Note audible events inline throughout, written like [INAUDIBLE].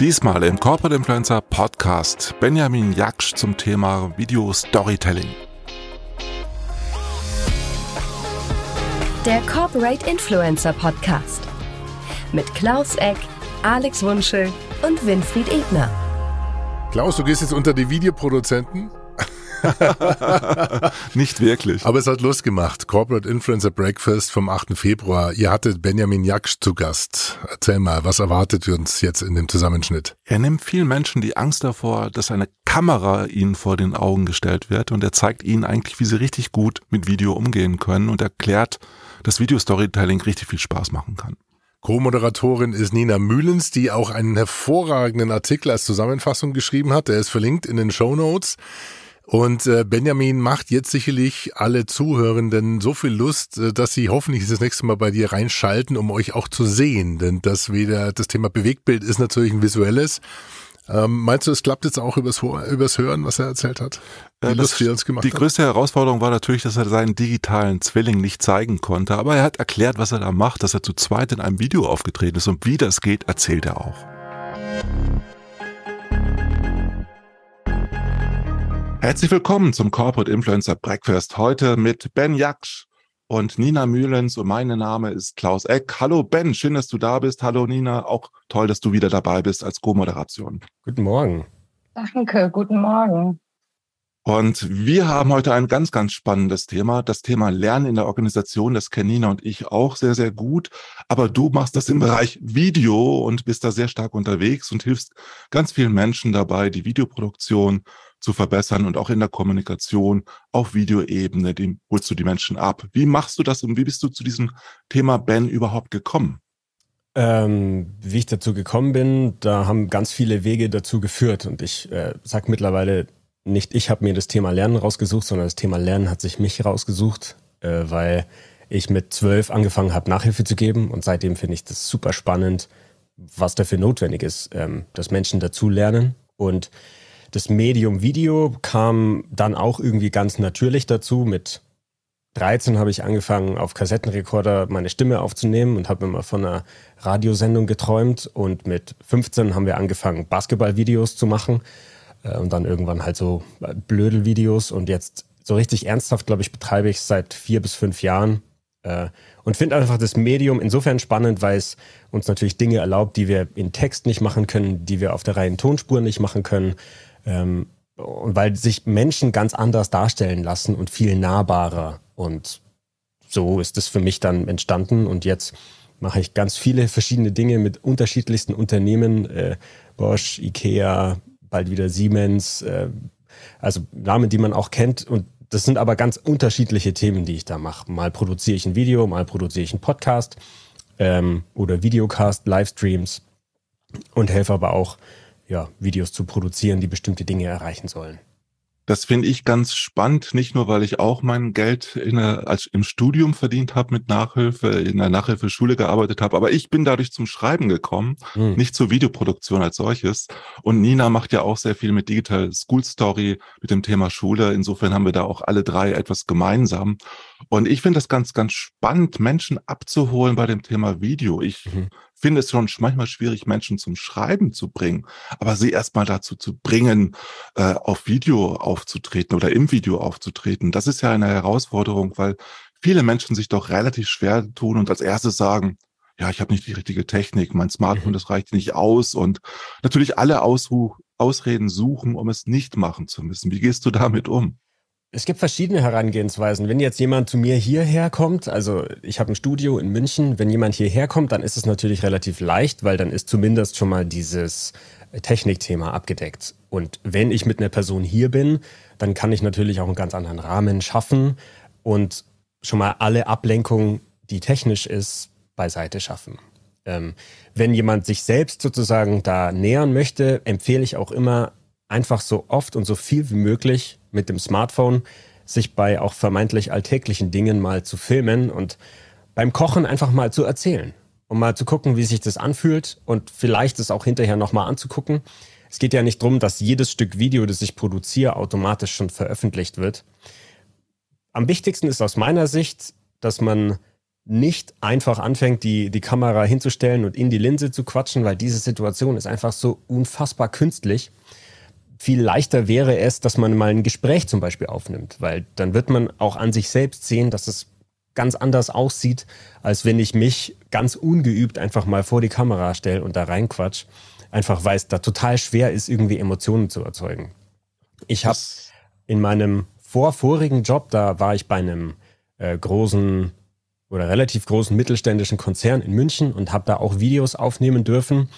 Diesmal im Corporate Influencer Podcast Benjamin Jaksch zum Thema Video Storytelling. Der Corporate Influencer Podcast mit Klaus Eck, Alex Wunschel und Winfried Ebner. Klaus, du gehst jetzt unter die Videoproduzenten? [LAUGHS] Nicht wirklich. Aber es hat Lust gemacht. Corporate Influencer Breakfast vom 8. Februar. Ihr hattet Benjamin Jaksch zu Gast. Erzähl mal, was erwartet uns jetzt in dem Zusammenschnitt? Er nimmt vielen Menschen die Angst davor, dass eine Kamera ihnen vor den Augen gestellt wird und er zeigt ihnen eigentlich, wie sie richtig gut mit Video umgehen können und erklärt, dass Video Storytelling richtig viel Spaß machen kann. Co-Moderatorin ist Nina Mühlens, die auch einen hervorragenden Artikel als Zusammenfassung geschrieben hat. Der ist verlinkt in den Show Notes. Und äh, Benjamin macht jetzt sicherlich alle Zuhörenden so viel Lust, äh, dass sie hoffentlich das nächste Mal bei dir reinschalten, um euch auch zu sehen. Denn das wieder das Thema Bewegtbild ist natürlich ein visuelles. Ähm, meinst du, es klappt jetzt auch übers, übers Hören, was er erzählt hat? Die, ja, Lust, die, uns gemacht die größte Herausforderung war natürlich, dass er seinen digitalen Zwilling nicht zeigen konnte. Aber er hat erklärt, was er da macht, dass er zu zweit in einem Video aufgetreten ist. Und wie das geht, erzählt er auch. Herzlich willkommen zum Corporate Influencer Breakfast. Heute mit Ben Jaksch und Nina Mühlens und mein Name ist Klaus Eck. Hallo Ben, schön, dass du da bist. Hallo Nina, auch toll, dass du wieder dabei bist als Co-Moderation. Guten Morgen. Danke, guten Morgen. Und wir haben heute ein ganz, ganz spannendes Thema. Das Thema Lernen in der Organisation. Das kennen Nina und ich auch sehr, sehr gut. Aber du machst das im Bereich Video und bist da sehr stark unterwegs und hilfst ganz vielen Menschen dabei, die Videoproduktion zu verbessern und auch in der Kommunikation auf Videoebene, dem holst du die Menschen ab. Wie machst du das und wie bist du zu diesem Thema Ben überhaupt gekommen? Ähm, wie ich dazu gekommen bin, da haben ganz viele Wege dazu geführt und ich äh, sage mittlerweile nicht, ich habe mir das Thema Lernen rausgesucht, sondern das Thema Lernen hat sich mich rausgesucht, äh, weil ich mit zwölf angefangen habe, Nachhilfe zu geben und seitdem finde ich das super spannend, was dafür notwendig ist, ähm, dass Menschen dazu lernen und das Medium Video kam dann auch irgendwie ganz natürlich dazu. Mit 13 habe ich angefangen, auf Kassettenrekorder meine Stimme aufzunehmen und habe immer von einer Radiosendung geträumt. Und mit 15 haben wir angefangen, Basketballvideos zu machen. Äh, und dann irgendwann halt so Blödelvideos. Und jetzt so richtig ernsthaft, glaube ich, betreibe ich es seit vier bis fünf Jahren. Äh, und finde einfach das Medium insofern spannend, weil es uns natürlich Dinge erlaubt, die wir in Text nicht machen können, die wir auf der reinen Tonspur nicht machen können. Ähm, und weil sich Menschen ganz anders darstellen lassen und viel nahbarer. Und so ist es für mich dann entstanden. Und jetzt mache ich ganz viele verschiedene Dinge mit unterschiedlichsten Unternehmen. Äh, Bosch, Ikea, bald wieder Siemens. Äh, also Namen, die man auch kennt. Und das sind aber ganz unterschiedliche Themen, die ich da mache. Mal produziere ich ein Video, mal produziere ich einen Podcast ähm, oder Videocast, Livestreams und helfe aber auch ja, Videos zu produzieren, die bestimmte Dinge erreichen sollen. Das finde ich ganz spannend, nicht nur, weil ich auch mein Geld in der, als im Studium verdient habe mit Nachhilfe, in der Nachhilfeschule gearbeitet habe, aber ich bin dadurch zum Schreiben gekommen, hm. nicht zur Videoproduktion als solches. Und Nina macht ja auch sehr viel mit Digital School Story, mit dem Thema Schule. Insofern haben wir da auch alle drei etwas gemeinsam. Und ich finde das ganz, ganz spannend, Menschen abzuholen bei dem Thema Video. Ich mhm finde es schon manchmal schwierig, Menschen zum Schreiben zu bringen, aber sie erstmal dazu zu bringen, äh, auf Video aufzutreten oder im Video aufzutreten. Das ist ja eine Herausforderung, weil viele Menschen sich doch relativ schwer tun und als erstes sagen, ja, ich habe nicht die richtige Technik, mein Smartphone, mhm. das reicht nicht aus und natürlich alle Ausruh Ausreden suchen, um es nicht machen zu müssen. Wie gehst du damit um? Es gibt verschiedene Herangehensweisen. Wenn jetzt jemand zu mir hierher kommt, also ich habe ein Studio in München, wenn jemand hierher kommt, dann ist es natürlich relativ leicht, weil dann ist zumindest schon mal dieses Technikthema abgedeckt. Und wenn ich mit einer Person hier bin, dann kann ich natürlich auch einen ganz anderen Rahmen schaffen und schon mal alle Ablenkung, die technisch ist, beiseite schaffen. Ähm, wenn jemand sich selbst sozusagen da nähern möchte, empfehle ich auch immer, einfach so oft und so viel wie möglich mit dem Smartphone sich bei auch vermeintlich alltäglichen Dingen mal zu filmen und beim Kochen einfach mal zu erzählen, um mal zu gucken, wie sich das anfühlt und vielleicht es auch hinterher nochmal anzugucken. Es geht ja nicht darum, dass jedes Stück Video, das ich produziere, automatisch schon veröffentlicht wird. Am wichtigsten ist aus meiner Sicht, dass man nicht einfach anfängt, die, die Kamera hinzustellen und in die Linse zu quatschen, weil diese Situation ist einfach so unfassbar künstlich. Viel leichter wäre es, dass man mal ein Gespräch zum Beispiel aufnimmt, weil dann wird man auch an sich selbst sehen, dass es ganz anders aussieht, als wenn ich mich ganz ungeübt einfach mal vor die Kamera stelle und da reinquatsch. Einfach weil es da total schwer ist, irgendwie Emotionen zu erzeugen. Ich habe in meinem vorvorigen Job, da war ich bei einem äh, großen oder relativ großen mittelständischen Konzern in München und habe da auch Videos aufnehmen dürfen.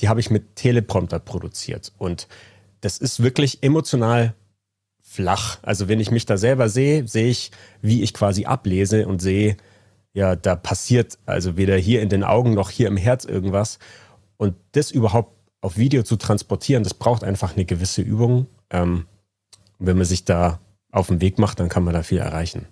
Die habe ich mit Teleprompter produziert. Und das ist wirklich emotional flach. Also wenn ich mich da selber sehe, sehe ich, wie ich quasi ablese und sehe, ja, da passiert also weder hier in den Augen noch hier im Herz irgendwas. Und das überhaupt auf Video zu transportieren, das braucht einfach eine gewisse Übung. Ähm, wenn man sich da auf den Weg macht, dann kann man da viel erreichen.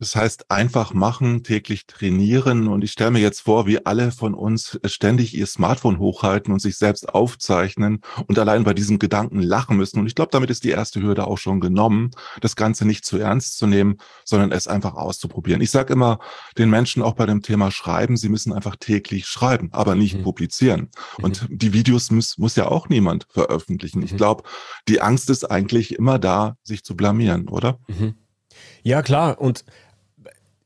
Das heißt, einfach machen, täglich trainieren. Und ich stelle mir jetzt vor, wie alle von uns ständig ihr Smartphone hochhalten und sich selbst aufzeichnen und allein bei diesem Gedanken lachen müssen. Und ich glaube, damit ist die erste Hürde auch schon genommen, das Ganze nicht zu ernst zu nehmen, sondern es einfach auszuprobieren. Ich sage immer den Menschen auch bei dem Thema Schreiben, sie müssen einfach täglich schreiben, aber nicht mhm. publizieren. Mhm. Und die Videos muss, muss ja auch niemand veröffentlichen. Mhm. Ich glaube, die Angst ist eigentlich immer da, sich zu blamieren, oder? Mhm. Ja, klar. Und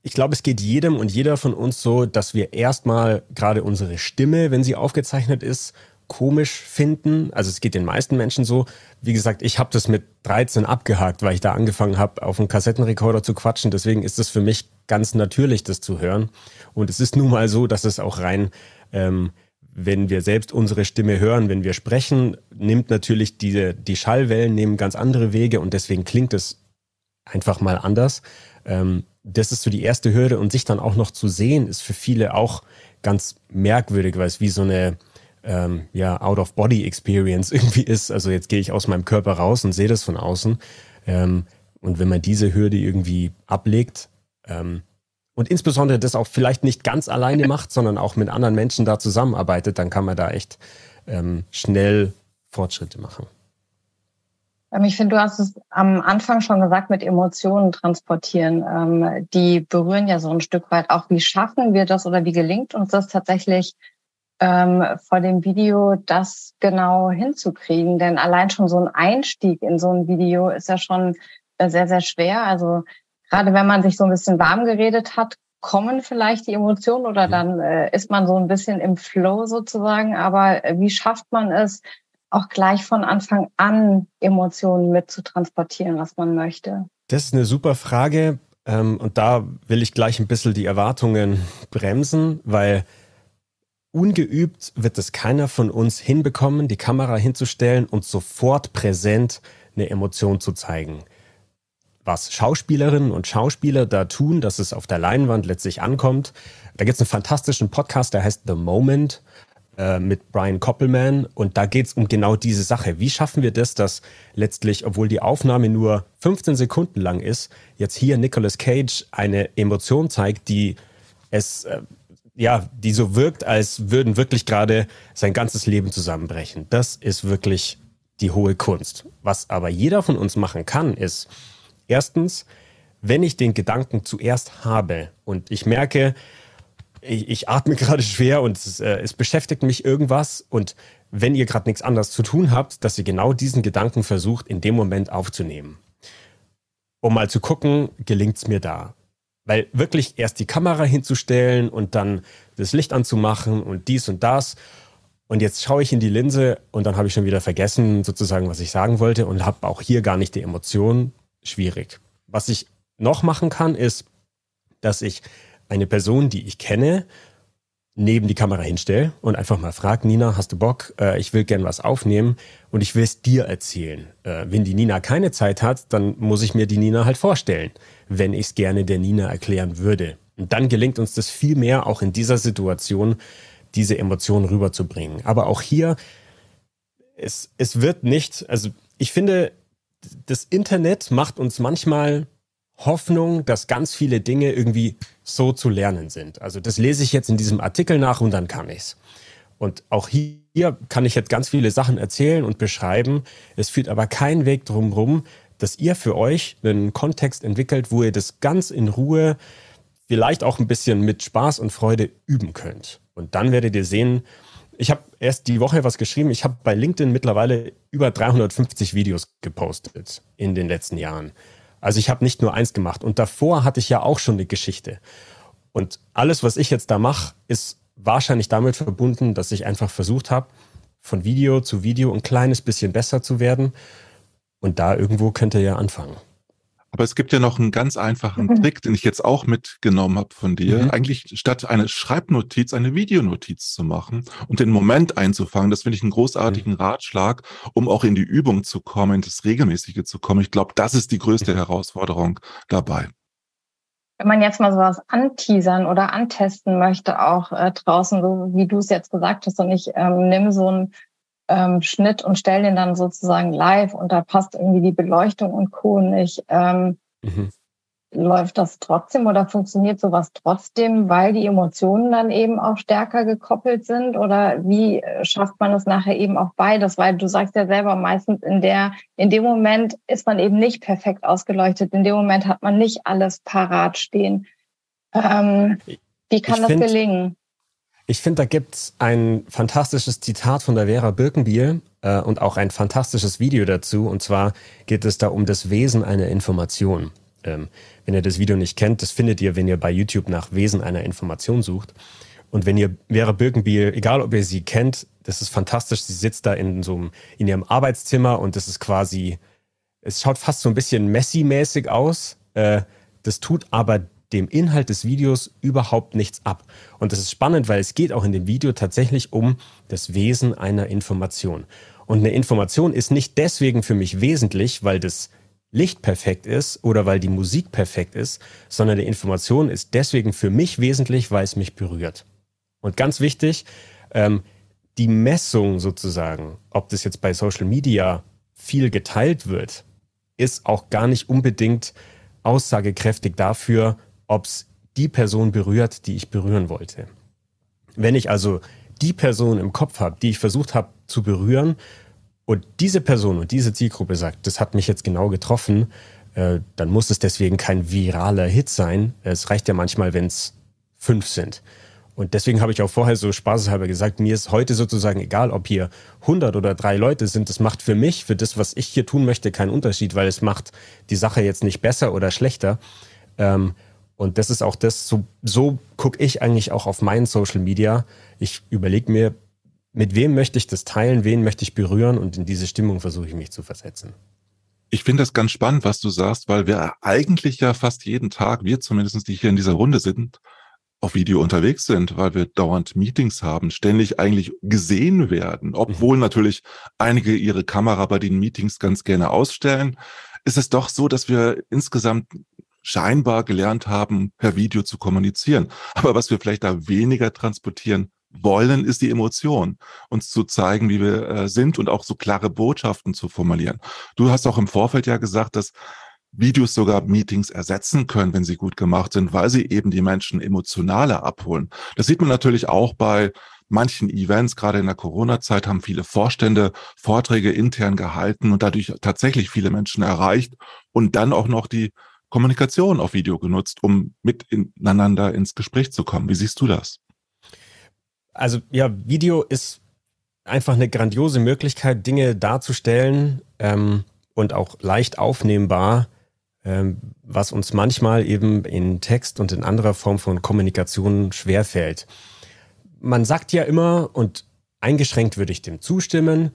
ich glaube, es geht jedem und jeder von uns so, dass wir erstmal gerade unsere Stimme, wenn sie aufgezeichnet ist, komisch finden. Also es geht den meisten Menschen so. Wie gesagt, ich habe das mit 13 abgehakt, weil ich da angefangen habe, auf einen Kassettenrekorder zu quatschen. Deswegen ist es für mich ganz natürlich, das zu hören. Und es ist nun mal so, dass es auch rein, ähm, wenn wir selbst unsere Stimme hören, wenn wir sprechen, nimmt natürlich diese, die Schallwellen nehmen ganz andere Wege und deswegen klingt es einfach mal anders. Ähm, das ist so die erste Hürde und sich dann auch noch zu sehen, ist für viele auch ganz merkwürdig, weil es wie so eine ähm, ja, Out-of-Body-Experience [LAUGHS] irgendwie ist. Also jetzt gehe ich aus meinem Körper raus und sehe das von außen. Ähm, und wenn man diese Hürde irgendwie ablegt ähm, und insbesondere das auch vielleicht nicht ganz alleine [LAUGHS] macht, sondern auch mit anderen Menschen da zusammenarbeitet, dann kann man da echt ähm, schnell Fortschritte machen. Ähm, ich finde, du hast es am Anfang schon gesagt, mit Emotionen transportieren. Ähm, die berühren ja so ein Stück weit auch. Wie schaffen wir das oder wie gelingt uns das tatsächlich ähm, vor dem Video, das genau hinzukriegen? Denn allein schon so ein Einstieg in so ein Video ist ja schon äh, sehr, sehr schwer. Also gerade wenn man sich so ein bisschen warm geredet hat, kommen vielleicht die Emotionen oder dann äh, ist man so ein bisschen im Flow sozusagen. Aber äh, wie schafft man es, auch gleich von Anfang an Emotionen mit zu transportieren, was man möchte? Das ist eine super Frage. Ähm, und da will ich gleich ein bisschen die Erwartungen bremsen, weil ungeübt wird es keiner von uns hinbekommen, die Kamera hinzustellen und sofort präsent eine Emotion zu zeigen. Was Schauspielerinnen und Schauspieler da tun, dass es auf der Leinwand letztlich ankommt. Da gibt es einen fantastischen Podcast, der heißt The Moment. Äh, mit Brian Koppelman und da geht es um genau diese Sache. Wie schaffen wir das, dass letztlich, obwohl die Aufnahme nur 15 Sekunden lang ist, jetzt hier Nicolas Cage eine Emotion zeigt, die es äh, ja, die so wirkt, als würden wirklich gerade sein ganzes Leben zusammenbrechen. Das ist wirklich die hohe Kunst. Was aber jeder von uns machen kann, ist erstens, wenn ich den Gedanken zuerst habe und ich merke, ich, ich atme [LAUGHS] gerade schwer und es, äh, es beschäftigt mich irgendwas. Und wenn ihr gerade nichts anderes zu tun habt, dass ihr genau diesen Gedanken versucht, in dem Moment aufzunehmen. Um mal zu gucken, gelingt es mir da. Weil wirklich erst die Kamera hinzustellen und dann das Licht anzumachen und dies und das. Und jetzt schaue ich in die Linse und dann habe ich schon wieder vergessen, sozusagen, was ich sagen wollte und habe auch hier gar nicht die Emotionen. Schwierig. Was ich noch machen kann, ist, dass ich eine Person, die ich kenne, neben die Kamera hinstelle und einfach mal frage, Nina, hast du Bock? Äh, ich will gern was aufnehmen und ich will es dir erzählen. Äh, wenn die Nina keine Zeit hat, dann muss ich mir die Nina halt vorstellen, wenn ich es gerne der Nina erklären würde. Und dann gelingt uns das viel mehr, auch in dieser Situation diese Emotionen rüberzubringen. Aber auch hier, es, es wird nicht, also ich finde, das Internet macht uns manchmal Hoffnung, dass ganz viele Dinge irgendwie so zu lernen sind. Also das lese ich jetzt in diesem Artikel nach und dann kann ich's. Und auch hier kann ich jetzt ganz viele Sachen erzählen und beschreiben. Es führt aber kein Weg drumherum, dass ihr für euch einen Kontext entwickelt, wo ihr das ganz in Ruhe vielleicht auch ein bisschen mit Spaß und Freude üben könnt. Und dann werdet ihr sehen, ich habe erst die Woche was geschrieben. Ich habe bei LinkedIn mittlerweile über 350 Videos gepostet in den letzten Jahren. Also ich habe nicht nur eins gemacht. Und davor hatte ich ja auch schon eine Geschichte. Und alles, was ich jetzt da mache, ist wahrscheinlich damit verbunden, dass ich einfach versucht habe, von Video zu Video ein kleines bisschen besser zu werden. Und da irgendwo könnt ihr ja anfangen. Aber es gibt ja noch einen ganz einfachen mhm. Trick, den ich jetzt auch mitgenommen habe von dir. Mhm. Eigentlich statt eine Schreibnotiz eine Videonotiz zu machen und den Moment einzufangen. Das finde ich einen großartigen mhm. Ratschlag, um auch in die Übung zu kommen, in das Regelmäßige zu kommen. Ich glaube, das ist die größte mhm. Herausforderung dabei. Wenn man jetzt mal sowas anteasern oder antesten möchte, auch äh, draußen, so wie du es jetzt gesagt hast, und ich ähm, nehme so einen ähm, Schnitt und stelle den dann sozusagen live und da passt irgendwie die Beleuchtung und Co. nicht. Ähm, mhm. Läuft das trotzdem oder funktioniert sowas trotzdem, weil die Emotionen dann eben auch stärker gekoppelt sind? Oder wie äh, schafft man es nachher eben auch beides? Weil du sagst ja selber, meistens in der, in dem Moment ist man eben nicht perfekt ausgeleuchtet. In dem Moment hat man nicht alles parat stehen. Ähm, wie kann ich das find, gelingen? Ich finde, da gibt's ein fantastisches Zitat von der Vera Birkenbiel äh, und auch ein fantastisches Video dazu. Und zwar geht es da um das Wesen einer Information. Ähm, wenn ihr das Video nicht kennt, das findet ihr, wenn ihr bei YouTube nach Wesen einer Information sucht. Und wenn ihr Vera Birkenbiel, egal ob ihr sie kennt, das ist fantastisch. Sie sitzt da in so einem, in ihrem Arbeitszimmer und das ist quasi, es schaut fast so ein bisschen Messi-mäßig aus. Äh, das tut aber dem Inhalt des Videos überhaupt nichts ab. Und das ist spannend, weil es geht auch in dem Video tatsächlich um das Wesen einer Information. Und eine Information ist nicht deswegen für mich wesentlich, weil das Licht perfekt ist oder weil die Musik perfekt ist, sondern die Information ist deswegen für mich wesentlich, weil es mich berührt. Und ganz wichtig, ähm, die Messung sozusagen, ob das jetzt bei Social Media viel geteilt wird, ist auch gar nicht unbedingt aussagekräftig dafür, ob es die Person berührt, die ich berühren wollte. Wenn ich also die Person im Kopf habe, die ich versucht habe zu berühren, und diese Person und diese Zielgruppe sagt, das hat mich jetzt genau getroffen, äh, dann muss es deswegen kein viraler Hit sein. Es reicht ja manchmal, wenn es fünf sind. Und deswegen habe ich auch vorher so spaßeshalber gesagt, mir ist heute sozusagen egal, ob hier 100 oder drei Leute sind. Das macht für mich, für das, was ich hier tun möchte, keinen Unterschied, weil es macht die Sache jetzt nicht besser oder schlechter. Ähm, und das ist auch das, so, so gucke ich eigentlich auch auf meinen Social Media. Ich überlege mir, mit wem möchte ich das teilen, wen möchte ich berühren und in diese Stimmung versuche ich mich zu versetzen. Ich finde das ganz spannend, was du sagst, weil wir eigentlich ja fast jeden Tag, wir zumindest, die hier in dieser Runde sind, auf Video unterwegs sind, weil wir dauernd Meetings haben, ständig eigentlich gesehen werden, obwohl mhm. natürlich einige ihre Kamera bei den Meetings ganz gerne ausstellen, ist es doch so, dass wir insgesamt scheinbar gelernt haben, per Video zu kommunizieren. Aber was wir vielleicht da weniger transportieren wollen, ist die Emotion, uns zu zeigen, wie wir äh, sind und auch so klare Botschaften zu formulieren. Du hast auch im Vorfeld ja gesagt, dass Videos sogar Meetings ersetzen können, wenn sie gut gemacht sind, weil sie eben die Menschen emotionaler abholen. Das sieht man natürlich auch bei manchen Events, gerade in der Corona-Zeit haben viele Vorstände Vorträge intern gehalten und dadurch tatsächlich viele Menschen erreicht und dann auch noch die Kommunikation auf Video genutzt, um miteinander ins Gespräch zu kommen. Wie siehst du das? Also ja, Video ist einfach eine grandiose Möglichkeit, Dinge darzustellen ähm, und auch leicht aufnehmbar, ähm, was uns manchmal eben in Text und in anderer Form von Kommunikation schwerfällt. Man sagt ja immer, und eingeschränkt würde ich dem zustimmen,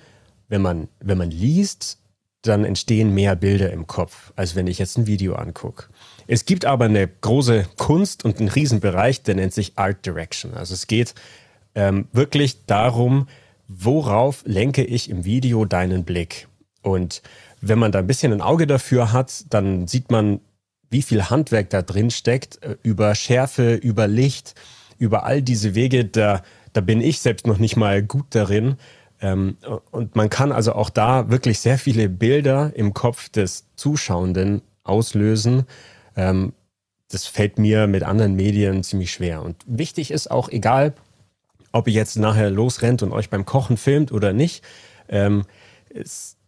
wenn man, wenn man liest, dann entstehen mehr Bilder im Kopf, als wenn ich jetzt ein Video angucke. Es gibt aber eine große Kunst und einen Riesenbereich, der nennt sich Art Direction. Also es geht ähm, wirklich darum, worauf lenke ich im Video deinen Blick? Und wenn man da ein bisschen ein Auge dafür hat, dann sieht man, wie viel Handwerk da drin steckt, äh, über Schärfe, über Licht, über all diese Wege, da, da bin ich selbst noch nicht mal gut darin. Ähm, und man kann also auch da wirklich sehr viele Bilder im Kopf des Zuschauenden auslösen. Ähm, das fällt mir mit anderen Medien ziemlich schwer. Und wichtig ist auch, egal ob ihr jetzt nachher losrennt und euch beim Kochen filmt oder nicht, ähm, es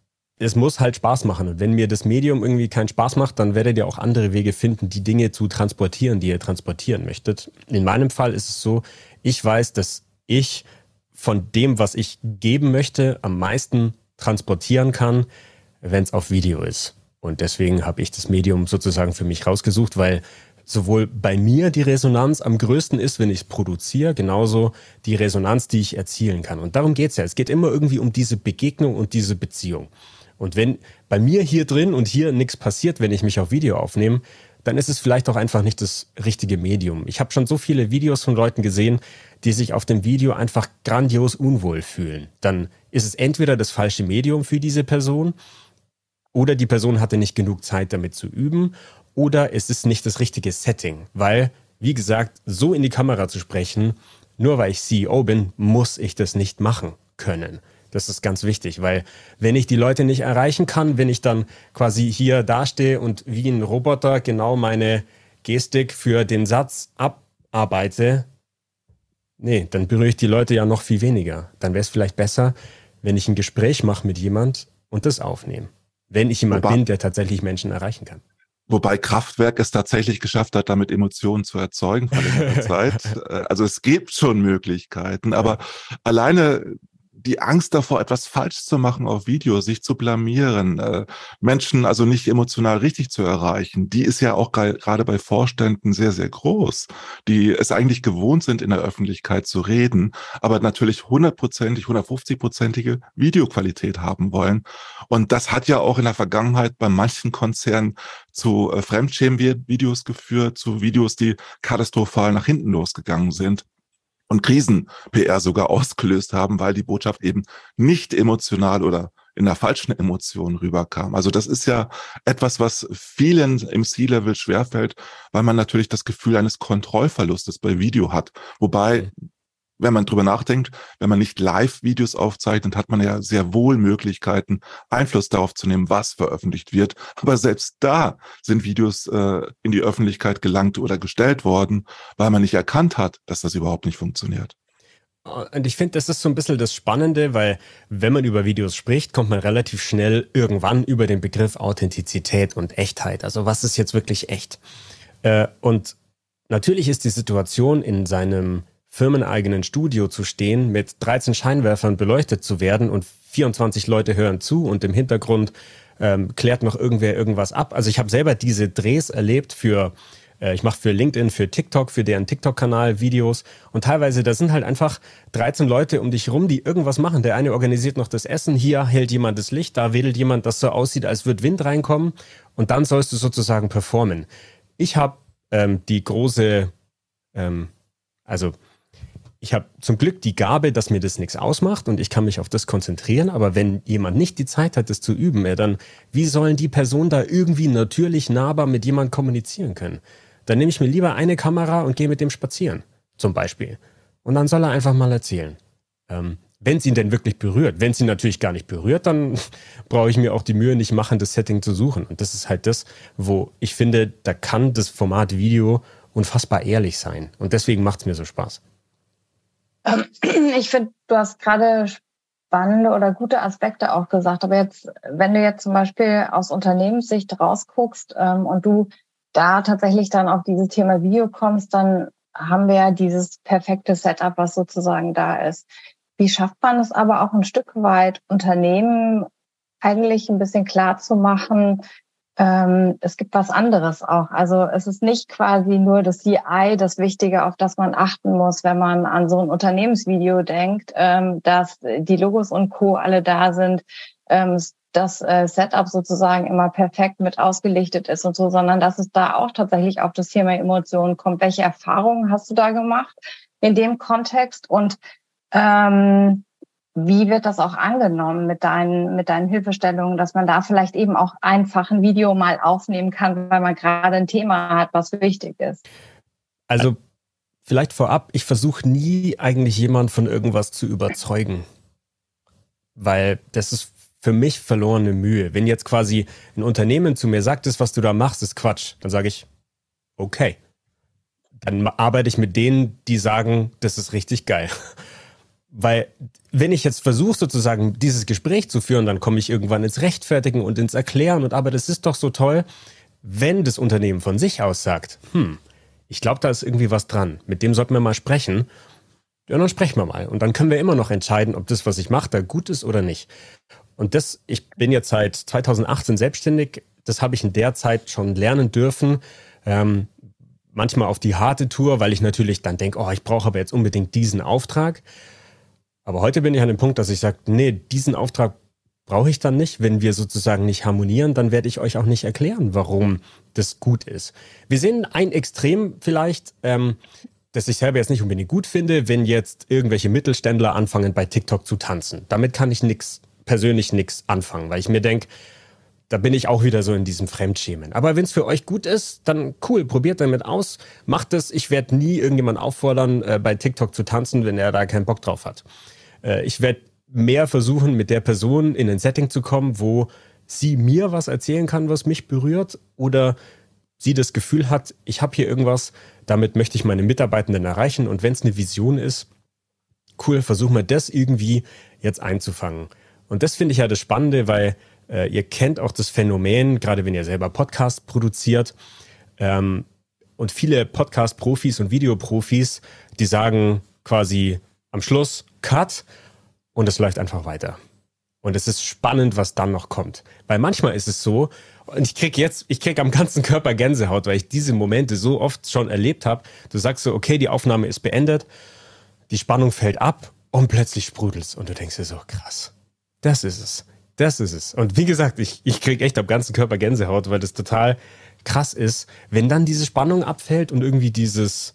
es muss halt Spaß machen. Und wenn mir das Medium irgendwie keinen Spaß macht, dann werdet ihr auch andere Wege finden, die Dinge zu transportieren, die ihr transportieren möchtet. In meinem Fall ist es so, ich weiß, dass ich von dem, was ich geben möchte, am meisten transportieren kann, wenn es auf Video ist. Und deswegen habe ich das Medium sozusagen für mich rausgesucht, weil sowohl bei mir die Resonanz am größten ist, wenn ich es produziere, genauso die Resonanz, die ich erzielen kann. Und darum geht's ja. Es geht immer irgendwie um diese Begegnung und diese Beziehung. Und wenn bei mir hier drin und hier nichts passiert, wenn ich mich auf Video aufnehme, dann ist es vielleicht auch einfach nicht das richtige Medium. Ich habe schon so viele Videos von Leuten gesehen, die sich auf dem Video einfach grandios unwohl fühlen. Dann ist es entweder das falsche Medium für diese Person oder die Person hatte nicht genug Zeit damit zu üben oder es ist nicht das richtige Setting, weil, wie gesagt, so in die Kamera zu sprechen, nur weil ich CEO bin, muss ich das nicht machen können. Das ist ganz wichtig, weil wenn ich die Leute nicht erreichen kann, wenn ich dann quasi hier dastehe und wie ein Roboter genau meine Gestik für den Satz abarbeite, nee, dann berühre ich die Leute ja noch viel weniger. Dann wäre es vielleicht besser, wenn ich ein Gespräch mache mit jemand und das aufnehme. Wenn ich jemand Wobei, bin, der tatsächlich Menschen erreichen kann. Wobei Kraftwerk es tatsächlich geschafft hat, damit Emotionen zu erzeugen vor längerer [LAUGHS] Zeit. Äh, also es gibt schon Möglichkeiten, aber ja. alleine die Angst davor, etwas falsch zu machen auf Video, sich zu blamieren, äh, Menschen also nicht emotional richtig zu erreichen, die ist ja auch gerade bei Vorständen sehr, sehr groß, die es eigentlich gewohnt sind, in der Öffentlichkeit zu reden, aber natürlich hundertprozentig, 150-prozentige Videoqualität haben wollen. Und das hat ja auch in der Vergangenheit bei manchen Konzernen zu äh, Fremdschämen-Videos geführt, zu Videos, die katastrophal nach hinten losgegangen sind und Krisen-PR sogar ausgelöst haben, weil die Botschaft eben nicht emotional oder in der falschen Emotion rüberkam. Also das ist ja etwas, was vielen im C-Level schwerfällt, weil man natürlich das Gefühl eines Kontrollverlustes bei Video hat. Wobei wenn man drüber nachdenkt, wenn man nicht Live-Videos aufzeichnet, hat man ja sehr wohl Möglichkeiten, Einfluss darauf zu nehmen, was veröffentlicht wird. Aber selbst da sind Videos äh, in die Öffentlichkeit gelangt oder gestellt worden, weil man nicht erkannt hat, dass das überhaupt nicht funktioniert. Und ich finde, das ist so ein bisschen das Spannende, weil wenn man über Videos spricht, kommt man relativ schnell irgendwann über den Begriff Authentizität und Echtheit. Also was ist jetzt wirklich echt? Äh, und natürlich ist die Situation in seinem firmeneigenen Studio zu stehen, mit 13 Scheinwerfern beleuchtet zu werden und 24 Leute hören zu und im Hintergrund ähm, klärt noch irgendwer irgendwas ab. Also ich habe selber diese Drehs erlebt für, äh, ich mache für LinkedIn, für TikTok, für deren TikTok-Kanal Videos und teilweise, da sind halt einfach 13 Leute um dich rum, die irgendwas machen. Der eine organisiert noch das Essen, hier hält jemand das Licht, da wedelt jemand, das so aussieht, als würde Wind reinkommen und dann sollst du sozusagen performen. Ich habe ähm, die große, ähm, also ich habe zum Glück die Gabe, dass mir das nichts ausmacht und ich kann mich auf das konzentrieren. Aber wenn jemand nicht die Zeit hat, das zu üben, ja, dann wie sollen die Personen da irgendwie natürlich nahbar mit jemandem kommunizieren können? Dann nehme ich mir lieber eine Kamera und gehe mit dem spazieren, zum Beispiel. Und dann soll er einfach mal erzählen. Ähm, wenn es ihn denn wirklich berührt. Wenn es ihn natürlich gar nicht berührt, dann [LAUGHS] brauche ich mir auch die Mühe nicht machen, das Setting zu suchen. Und das ist halt das, wo ich finde, da kann das Format Video unfassbar ehrlich sein. Und deswegen macht es mir so Spaß. Ähm, [CLEARS THROAT] ich finde, du hast gerade spannende oder gute Aspekte auch gesagt. Aber jetzt, wenn du jetzt zum Beispiel aus Unternehmenssicht rausguckst ähm, und du da tatsächlich dann auf dieses Thema Video kommst, dann haben wir ja dieses perfekte Setup, was sozusagen da ist. Wie schafft man es aber auch ein Stück weit, Unternehmen eigentlich ein bisschen klar zu machen, ähm, es gibt was anderes auch. Also es ist nicht quasi nur das CI, das Wichtige, auf das man achten muss, wenn man an so ein Unternehmensvideo denkt, ähm, dass die Logos und Co. alle da sind, ähm, das äh, Setup sozusagen immer perfekt mit ausgelichtet ist und so, sondern dass es da auch tatsächlich auf das Thema Emotionen kommt. Welche Erfahrungen hast du da gemacht in dem Kontext? Und ähm, wie wird das auch angenommen mit deinen, mit deinen Hilfestellungen, dass man da vielleicht eben auch einfach ein Video mal aufnehmen kann, weil man gerade ein Thema hat, was wichtig ist? Also vielleicht vorab, ich versuche nie eigentlich jemand von irgendwas zu überzeugen, weil das ist für mich verlorene Mühe. Wenn jetzt quasi ein Unternehmen zu mir sagt, das, was du da machst, ist Quatsch, dann sage ich, okay. Dann arbeite ich mit denen, die sagen, das ist richtig geil Weil wenn ich jetzt versuche sozusagen dieses Gespräch zu führen, dann komme ich irgendwann ins Rechtfertigen und ins Erklären und aber das ist doch so toll, wenn das Unternehmen von sich aus sagt, hm, ich glaube, da ist irgendwie was dran, mit dem sollten wir mal sprechen. Ja, dann sprechen wir mal. Und dann können wir immer noch entscheiden, ob das, was ich mache, da gut ist oder nicht. Und das, ich bin jetzt seit 2018 selbstständig, das habe ich in der Zeit schon lernen dürfen. Ähm, manchmal auf die harte Tour, weil ich natürlich dann denke, oh, ich brauche aber jetzt unbedingt diesen Auftrag. Aber heute bin ich an dem Punkt, dass ich sage, nee, diesen Auftrag brauche ich dann nicht. Wenn wir sozusagen nicht harmonieren, dann werde ich euch auch nicht erklären, warum das gut ist. Wir sehen ein Extrem vielleicht, ähm, das ich selber jetzt nicht unbedingt gut finde, wenn jetzt irgendwelche Mittelständler anfangen, bei TikTok zu tanzen. Damit kann ich nix, persönlich nichts anfangen, weil ich mir denke, da bin ich auch wieder so in diesem Fremdschämen. Aber wenn es für euch gut ist, dann cool, probiert damit aus, macht es. Ich werde nie irgendjemand auffordern, äh, bei TikTok zu tanzen, wenn er da keinen Bock drauf hat. Äh, ich werde mehr versuchen, mit der Person in ein Setting zu kommen, wo sie mir was erzählen kann, was mich berührt oder sie das Gefühl hat, ich habe hier irgendwas, damit möchte ich meine Mitarbeitenden erreichen und wenn es eine Vision ist, cool, versuchen wir das irgendwie jetzt einzufangen. Und das finde ich ja das Spannende, weil äh, ihr kennt auch das Phänomen, gerade wenn ihr selber Podcast produziert. Ähm, und viele Podcast-Profis und Videoprofis, die sagen quasi am Schluss, Cut und es läuft einfach weiter. Und es ist spannend, was dann noch kommt. Weil manchmal ist es so, und ich krieg jetzt, ich krieg am ganzen Körper Gänsehaut, weil ich diese Momente so oft schon erlebt habe. Du sagst so, okay, die Aufnahme ist beendet, die Spannung fällt ab und plötzlich sprudelst und du denkst dir so, krass, das ist es, das ist es. Und wie gesagt, ich, ich krieg echt am ganzen Körper Gänsehaut, weil das total krass ist, wenn dann diese Spannung abfällt und irgendwie dieses,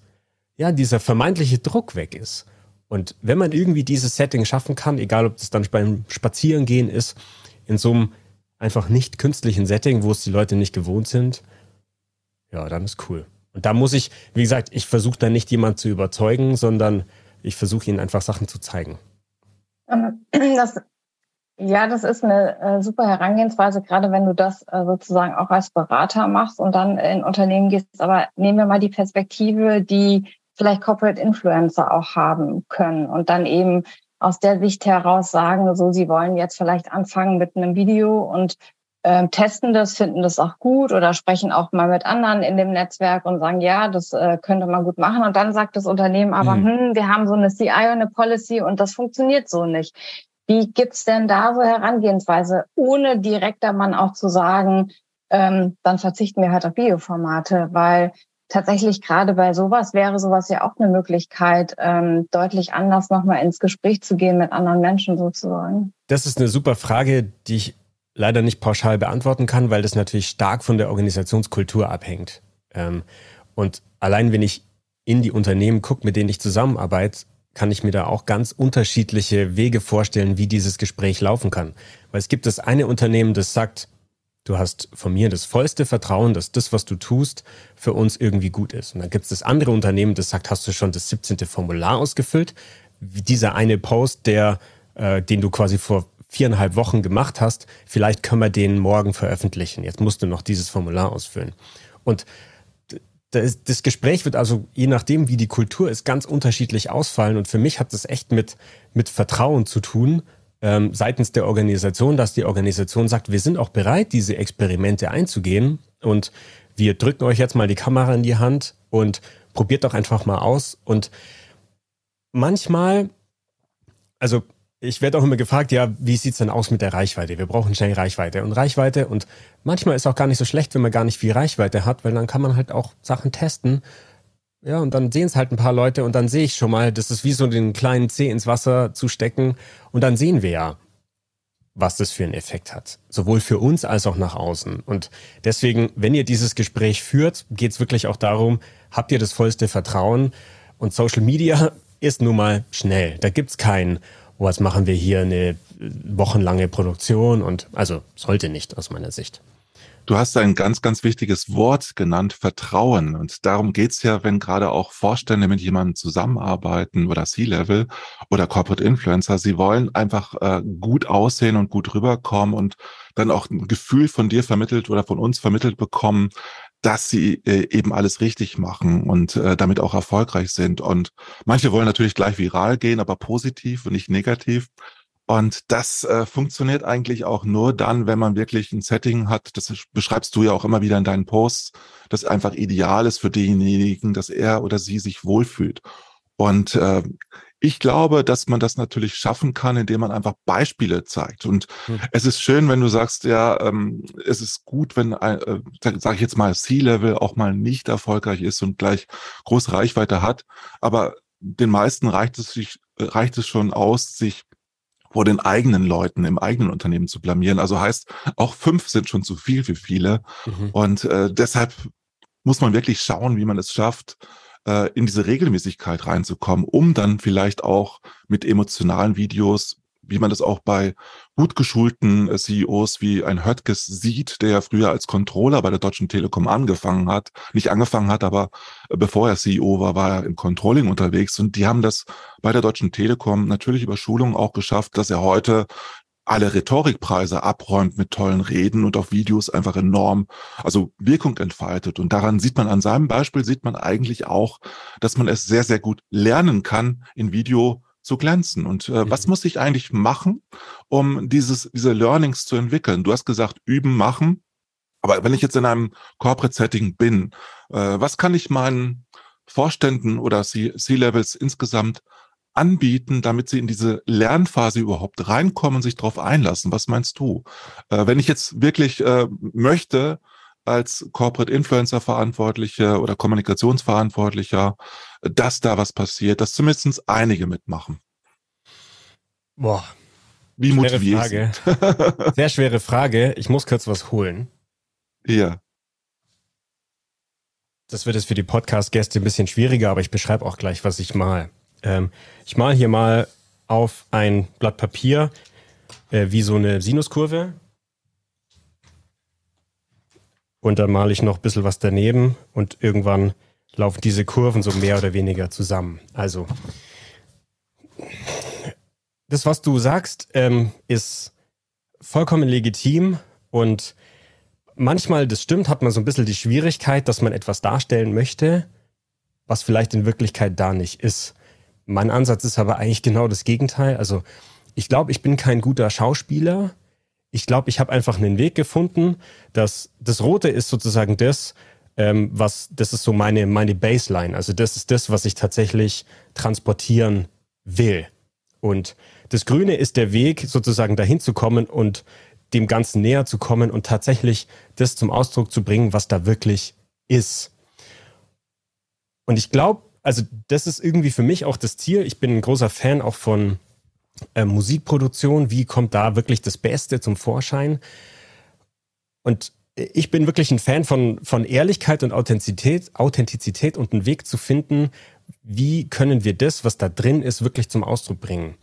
ja, dieser vermeintliche Druck weg ist. Und wenn man irgendwie dieses Setting schaffen kann, egal ob das dann beim Spazierengehen ist, in so einem einfach nicht künstlichen Setting, wo es die Leute nicht gewohnt sind, ja, dann ist cool. Und da muss ich, wie gesagt, ich versuche da nicht jemand zu überzeugen, sondern ich versuche ihnen einfach Sachen zu zeigen. Ähm, [CLEARS THROAT] das, ja, das ist eine äh, super Herangehensweise, gerade wenn du das äh, sozusagen auch als Berater machst und dann in Unternehmen gehst. Aber nehmen wir mal die Perspektive, die vielleicht Corporate Influencer auch haben können und dann eben aus der Sicht heraus sagen, so sie wollen jetzt vielleicht anfangen mit einem Video und äh, testen das, finden das auch gut oder sprechen auch mal mit anderen in dem Netzwerk und sagen, ja, das äh, könnte man gut machen. Und dann sagt das Unternehmen aber, mhm. hm, wir haben so eine CI und eine Policy und das funktioniert so nicht. Wie gibt's denn da so Herangehensweise, ohne direkter Mann auch zu sagen, ähm, dann verzichten wir halt auf Videoformate, weil tatsächlich gerade bei sowas wäre sowas ja auch eine Möglichkeit, ähm, deutlich anders nochmal ins Gespräch zu gehen mit anderen Menschen sozusagen. Das ist eine super Frage, die ich leider nicht pauschal beantworten kann, weil das natürlich stark von der Organisationskultur abhängt. Ähm, und allein wenn ich in die Unternehmen gucke, mit denen ich zusammenarbeite, kann ich mir da auch ganz unterschiedliche Wege vorstellen, wie dieses Gespräch laufen kann. Weil es gibt das eine Unternehmen, das sagt, Du hast von mir das vollste Vertrauen, dass das, was du tust, für uns irgendwie gut ist. Und dann gibt es das andere Unternehmen, das sagt, hast du schon das 17. Formular ausgefüllt? Dieser eine Post, der, äh, den du quasi vor viereinhalb Wochen gemacht hast, vielleicht können wir den morgen veröffentlichen. Jetzt musst du noch dieses Formular ausfüllen. Und das Gespräch wird also, je nachdem, wie die Kultur ist, ganz unterschiedlich ausfallen. Und für mich hat das echt mit, mit Vertrauen zu tun, ähm, seitens der Organisation, dass die Organisation sagt, wir sind auch bereit, diese Experimente einzugehen und wir drücken euch jetzt mal die Kamera in die Hand und probiert doch einfach mal aus. Und manchmal, also ich werde auch immer gefragt, ja, wie sieht's denn aus mit der Reichweite? Wir brauchen schnell Reichweite und Reichweite und manchmal ist auch gar nicht so schlecht, wenn man gar nicht viel Reichweite hat, weil dann kann man halt auch Sachen testen ja, und dann sehen es halt ein paar Leute und dann sehe ich schon mal, das ist wie so den kleinen Zeh ins Wasser zu stecken und dann sehen wir ja, was das für einen Effekt hat. Sowohl für uns als auch nach außen. Und deswegen, wenn ihr dieses Gespräch führt, geht es wirklich auch darum, habt ihr das vollste Vertrauen? Und Social Media [LAUGHS] ist nun mal schnell. Da gibt's kein, oh, was machen wir hier, eine wochenlange Produktion und also sollte nicht aus meiner Sicht. Du hast ein ganz, ganz wichtiges Wort genannt, Vertrauen. Und darum geht's ja, wenn gerade auch Vorstände mit jemandem zusammenarbeiten oder C-Level oder Corporate Influencer. Sie wollen einfach äh, gut aussehen und gut rüberkommen und dann auch ein Gefühl von dir vermittelt oder von uns vermittelt bekommen, dass sie äh, eben alles richtig machen und äh, damit auch erfolgreich sind. Und manche wollen natürlich gleich viral gehen, aber positiv und nicht negativ. Und das äh, funktioniert eigentlich auch nur dann, wenn man wirklich ein Setting hat, das beschreibst du ja auch immer wieder in deinen Posts, das einfach ideal ist für denjenigen, dass er oder sie sich wohlfühlt. Und äh, ich glaube, dass man das natürlich schaffen kann, indem man einfach Beispiele zeigt. Und mhm. es ist schön, wenn du sagst, ja, ähm, es ist gut, wenn, äh, sage ich jetzt mal, C-Level auch mal nicht erfolgreich ist und gleich große Reichweite hat. Aber den meisten reicht es sich, reicht es schon aus, sich vor den eigenen Leuten im eigenen Unternehmen zu blamieren. Also heißt, auch fünf sind schon zu viel für viele. Mhm. Und äh, deshalb muss man wirklich schauen, wie man es schafft, äh, in diese Regelmäßigkeit reinzukommen, um dann vielleicht auch mit emotionalen Videos wie man das auch bei gut geschulten äh, CEOs wie ein Höttges sieht, der ja früher als Controller bei der Deutschen Telekom angefangen hat, nicht angefangen hat, aber äh, bevor er CEO war, war er im Controlling unterwegs und die haben das bei der Deutschen Telekom natürlich über Schulungen auch geschafft, dass er heute alle Rhetorikpreise abräumt mit tollen Reden und auf Videos einfach enorm, also Wirkung entfaltet. Und daran sieht man, an seinem Beispiel sieht man eigentlich auch, dass man es sehr, sehr gut lernen kann, in Video zu glänzen. Und äh, mhm. was muss ich eigentlich machen, um dieses, diese Learnings zu entwickeln? Du hast gesagt, üben, machen. Aber wenn ich jetzt in einem Corporate Setting bin, äh, was kann ich meinen Vorständen oder C-Levels insgesamt anbieten, damit sie in diese Lernphase überhaupt reinkommen und sich darauf einlassen? Was meinst du? Äh, wenn ich jetzt wirklich äh, möchte, als Corporate Influencer Verantwortliche oder Kommunikationsverantwortlicher, dass da was passiert, dass zumindest einige mitmachen. Boah. Wie motiviert? Frage. [LAUGHS] Sehr schwere Frage. Ich muss kurz was holen. Ja. Das wird jetzt für die Podcast-Gäste ein bisschen schwieriger, aber ich beschreibe auch gleich, was ich mal. Ähm, ich mal hier mal auf ein Blatt Papier äh, wie so eine Sinuskurve und dann male ich noch ein bisschen was daneben und irgendwann laufen diese Kurven so mehr oder weniger zusammen. Also, das, was du sagst, ähm, ist vollkommen legitim und manchmal, das stimmt, hat man so ein bisschen die Schwierigkeit, dass man etwas darstellen möchte, was vielleicht in Wirklichkeit da nicht ist. Mein Ansatz ist aber eigentlich genau das Gegenteil. Also, ich glaube, ich bin kein guter Schauspieler, ich glaube, ich habe einfach einen Weg gefunden, dass das Rote ist sozusagen das, ähm, was, das ist so meine, meine Baseline. Also das ist das, was ich tatsächlich transportieren will. Und das Grüne ist der Weg, sozusagen dahin zu kommen und dem Ganzen näher zu kommen und tatsächlich das zum Ausdruck zu bringen, was da wirklich ist. Und ich glaube, also das ist irgendwie für mich auch das Ziel. Ich bin ein großer Fan auch von äh, Musikproduktion, wie kommt da wirklich das Beste zum Vorschein? Und ich bin wirklich ein Fan von, von Ehrlichkeit und Authentizität, Authentizität und einen Weg zu finden, wie können wir das, was da drin ist, wirklich zum Ausdruck bringen.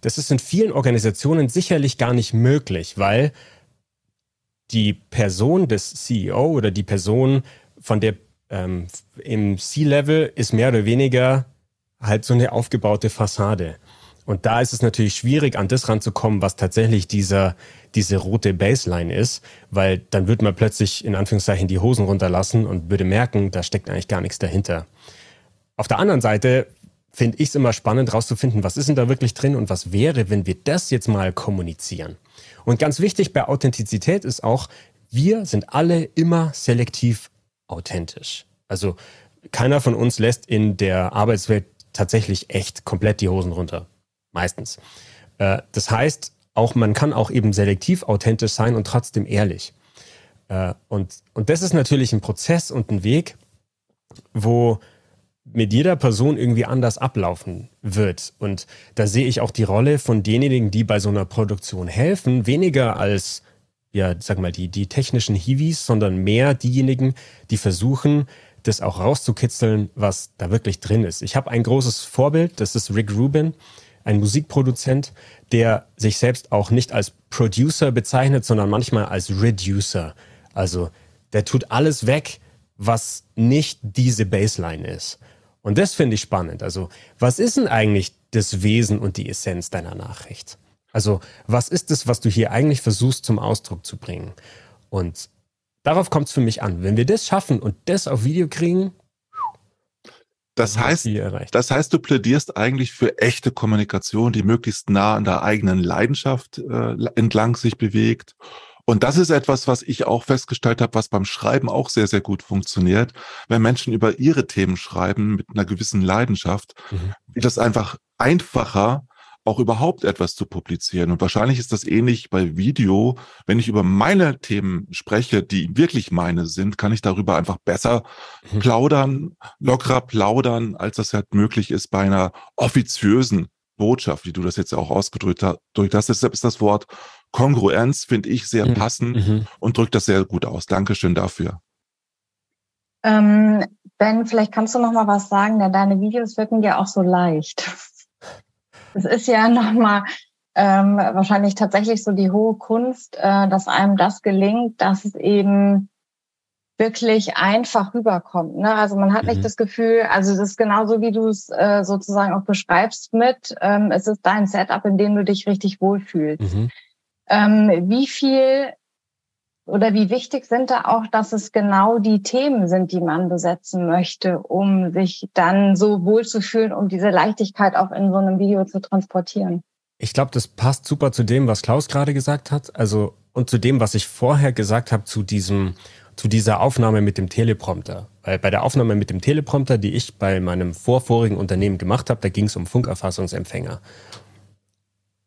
Das ist in vielen Organisationen sicherlich gar nicht möglich, weil die Person des CEO oder die Person von der ähm, im C-Level ist mehr oder weniger halt so eine aufgebaute Fassade. Und da ist es natürlich schwierig, an das ranzukommen, was tatsächlich dieser, diese rote Baseline ist, weil dann würde man plötzlich in Anführungszeichen die Hosen runterlassen und würde merken, da steckt eigentlich gar nichts dahinter. Auf der anderen Seite finde ich es immer spannend, rauszufinden, was ist denn da wirklich drin und was wäre, wenn wir das jetzt mal kommunizieren. Und ganz wichtig bei Authentizität ist auch, wir sind alle immer selektiv authentisch. Also keiner von uns lässt in der Arbeitswelt tatsächlich echt komplett die Hosen runter. Meistens. Äh, das heißt, auch man kann auch eben selektiv authentisch sein und trotzdem ehrlich. Äh, und, und das ist natürlich ein Prozess und ein Weg, wo mit jeder Person irgendwie anders ablaufen wird. Und da sehe ich auch die Rolle von denjenigen, die bei so einer Produktion helfen, weniger als, ja, sag mal, die, die technischen Hiwis, sondern mehr diejenigen, die versuchen, das auch rauszukitzeln, was da wirklich drin ist. Ich habe ein großes Vorbild, das ist Rick Rubin ein Musikproduzent, der sich selbst auch nicht als Producer bezeichnet, sondern manchmal als Reducer. Also der tut alles weg, was nicht diese Baseline ist. Und das finde ich spannend. Also was ist denn eigentlich das Wesen und die Essenz deiner Nachricht? Also was ist es, was du hier eigentlich versuchst zum Ausdruck zu bringen? Und darauf kommt es für mich an. Wenn wir das schaffen und das auf Video kriegen, das heißt, das heißt, du plädierst eigentlich für echte Kommunikation, die möglichst nah an der eigenen Leidenschaft äh, entlang sich bewegt. Und das ist etwas, was ich auch festgestellt habe, was beim Schreiben auch sehr, sehr gut funktioniert. Wenn Menschen über ihre Themen schreiben mit einer gewissen Leidenschaft, mhm. wird das einfach einfacher, auch überhaupt etwas zu publizieren. Und wahrscheinlich ist das ähnlich bei Video. Wenn ich über meine Themen spreche, die wirklich meine sind, kann ich darüber einfach besser mhm. plaudern, lockerer plaudern, als das halt möglich ist bei einer offiziösen Botschaft, wie du das jetzt auch ausgedrückt hast. Deshalb ist das Wort Kongruenz, finde ich, sehr mhm. passend mhm. und drückt das sehr gut aus. Dankeschön dafür. Ähm, ben, vielleicht kannst du noch mal was sagen, denn deine Videos wirken ja auch so leicht. Es ist ja [LAUGHS] nochmal ähm, wahrscheinlich tatsächlich so die hohe Kunst, äh, dass einem das gelingt, dass es eben wirklich einfach rüberkommt. Ne? Also man hat mhm. nicht das Gefühl, also das ist genauso wie du es äh, sozusagen auch beschreibst mit, ähm, es ist dein Setup, in dem du dich richtig wohlfühlst. Mhm. Ähm, wie viel oder wie wichtig sind da auch, dass es genau die Themen sind, die man besetzen möchte, um sich dann so wohlzufühlen, um diese Leichtigkeit auch in so einem Video zu transportieren? Ich glaube, das passt super zu dem, was Klaus gerade gesagt hat. Also und zu dem, was ich vorher gesagt habe, zu diesem, zu dieser Aufnahme mit dem Teleprompter. Weil bei der Aufnahme mit dem Teleprompter, die ich bei meinem vorvorigen Unternehmen gemacht habe, da ging es um Funkerfassungsempfänger.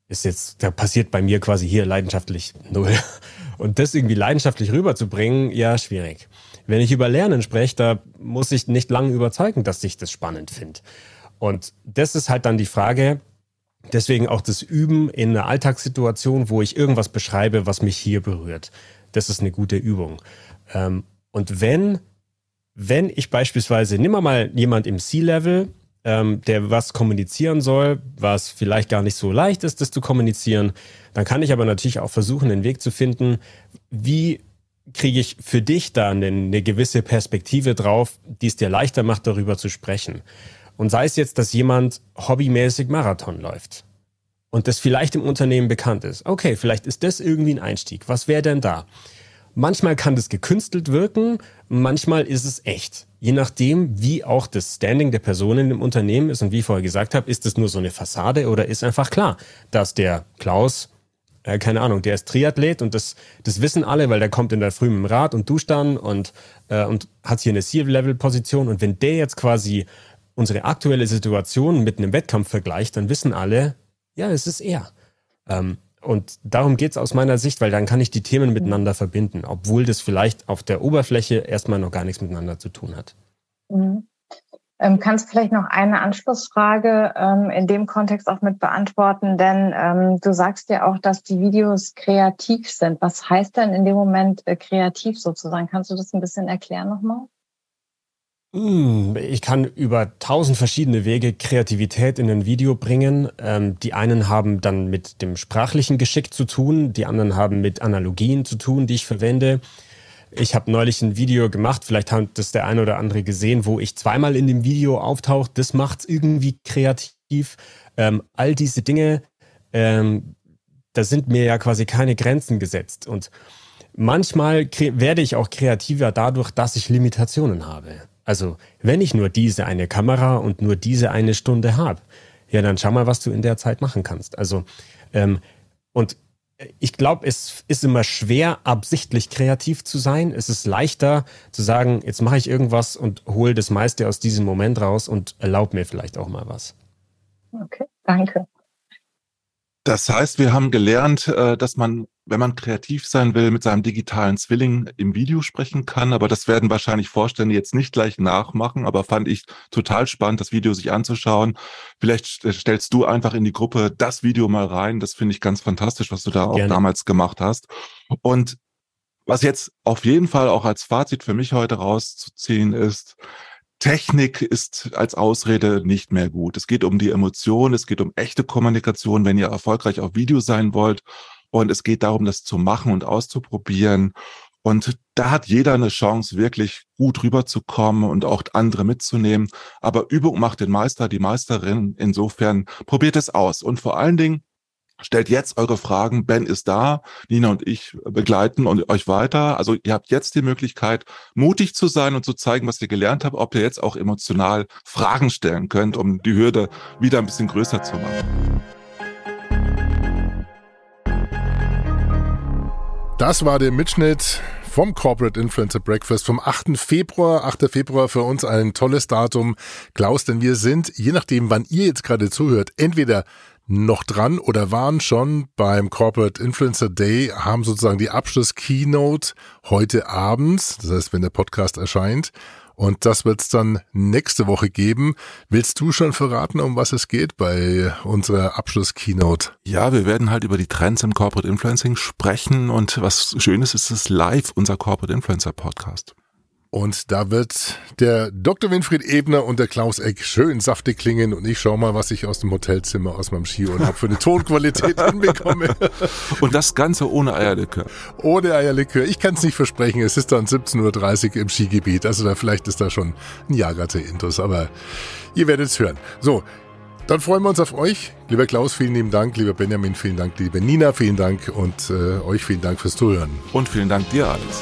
Ist jetzt, da passiert bei mir quasi hier leidenschaftlich null. Und das irgendwie leidenschaftlich rüberzubringen, ja, schwierig. Wenn ich über Lernen spreche, da muss ich nicht lange überzeugen, dass ich das spannend finde. Und das ist halt dann die Frage, deswegen auch das Üben in einer Alltagssituation, wo ich irgendwas beschreibe, was mich hier berührt. Das ist eine gute Übung. Ähm, und wenn, wenn ich beispielsweise, nimm mal jemand im C-Level, ähm, der was kommunizieren soll, was vielleicht gar nicht so leicht ist, das zu kommunizieren, dann kann ich aber natürlich auch versuchen, den Weg zu finden, wie kriege ich für dich da eine, eine gewisse Perspektive drauf, die es dir leichter macht, darüber zu sprechen. Und sei es jetzt, dass jemand hobbymäßig Marathon läuft und das vielleicht im Unternehmen bekannt ist. Okay, vielleicht ist das irgendwie ein Einstieg. Was wäre denn da? Manchmal kann das gekünstelt wirken, manchmal ist es echt. Je nachdem, wie auch das Standing der Personen im Unternehmen ist und wie ich vorher gesagt habe, ist es nur so eine Fassade oder ist einfach klar, dass der Klaus, äh, keine Ahnung, der ist Triathlet und das, das wissen alle, weil der kommt in der Früh im Rad und duscht dann und, äh, und hat hier eine Sea-Level-Position und wenn der jetzt quasi unsere aktuelle Situation mit einem Wettkampf vergleicht, dann wissen alle, ja, es ist er. Ähm, und darum geht es aus meiner Sicht, weil dann kann ich die Themen miteinander verbinden, obwohl das vielleicht auf der Oberfläche erstmal noch gar nichts miteinander zu tun hat. Mhm. Ähm, kannst du vielleicht noch eine Anschlussfrage ähm, in dem Kontext auch mit beantworten? Denn ähm, du sagst ja auch, dass die Videos kreativ sind. Was heißt denn in dem Moment äh, kreativ sozusagen? Kannst du das ein bisschen erklären nochmal? Hm, ich kann über tausend verschiedene Wege Kreativität in ein Video bringen. Ähm, die einen haben dann mit dem sprachlichen Geschick zu tun, die anderen haben mit Analogien zu tun, die ich verwende. Ich habe neulich ein Video gemacht, vielleicht hat das der eine oder andere gesehen, wo ich zweimal in dem Video auftauche. Das macht's irgendwie kreativ. Ähm, all diese Dinge, ähm, da sind mir ja quasi keine Grenzen gesetzt. Und manchmal werde ich auch kreativer dadurch, dass ich Limitationen habe. Also, wenn ich nur diese eine Kamera und nur diese eine Stunde habe, ja, dann schau mal, was du in der Zeit machen kannst. Also, ähm, und ich glaube, es ist immer schwer, absichtlich kreativ zu sein. Es ist leichter zu sagen, jetzt mache ich irgendwas und hole das meiste aus diesem Moment raus und erlaub mir vielleicht auch mal was. Okay, danke. Das heißt, wir haben gelernt, äh, dass man, wenn man kreativ sein will, mit seinem digitalen Zwilling im Video sprechen kann. Aber das werden wahrscheinlich Vorstände jetzt nicht gleich nachmachen. Aber fand ich total spannend, das Video sich anzuschauen. Vielleicht stellst du einfach in die Gruppe das Video mal rein. Das finde ich ganz fantastisch, was du da auch Gerne. damals gemacht hast. Und was jetzt auf jeden Fall auch als Fazit für mich heute rauszuziehen ist, Technik ist als Ausrede nicht mehr gut. Es geht um die Emotion, es geht um echte Kommunikation, wenn ihr erfolgreich auf Video sein wollt. Und es geht darum, das zu machen und auszuprobieren. Und da hat jeder eine Chance, wirklich gut rüberzukommen und auch andere mitzunehmen. Aber Übung macht den Meister, die Meisterin. Insofern probiert es aus. Und vor allen Dingen Stellt jetzt eure Fragen. Ben ist da. Nina und ich begleiten euch weiter. Also ihr habt jetzt die Möglichkeit, mutig zu sein und zu zeigen, was ihr gelernt habt, ob ihr jetzt auch emotional Fragen stellen könnt, um die Hürde wieder ein bisschen größer zu machen. Das war der Mitschnitt vom Corporate Influencer Breakfast vom 8. Februar. 8. Februar für uns ein tolles Datum. Klaus, denn wir sind, je nachdem, wann ihr jetzt gerade zuhört, entweder noch dran oder waren schon beim Corporate Influencer Day, haben sozusagen die Abschluss-Keynote heute Abend, das heißt, wenn der Podcast erscheint. Und das wird es dann nächste Woche geben. Willst du schon verraten, um was es geht bei unserer Abschluss-Keynote? Ja, wir werden halt über die Trends im Corporate Influencing sprechen und was Schönes ist es live, unser Corporate Influencer Podcast. Und da wird der Dr. Winfried Ebner und der Klaus Eck schön saftig klingen und ich schau mal, was ich aus dem Hotelzimmer, aus meinem Skiurlaub für eine Tonqualität [LAUGHS] hinbekomme. Und das Ganze ohne Eierlikör. Ohne Eierlikör. Ich kann es nicht versprechen. Es ist dann 17.30 Uhr im Skigebiet. Also da vielleicht ist da schon ein Jahrgatte-Intus, aber ihr werdet es hören. So, dann freuen wir uns auf euch. Lieber Klaus, vielen lieben Dank. Lieber Benjamin, vielen Dank. Liebe Nina, vielen Dank. Und äh, euch vielen Dank fürs Zuhören. Und vielen Dank dir, Alex.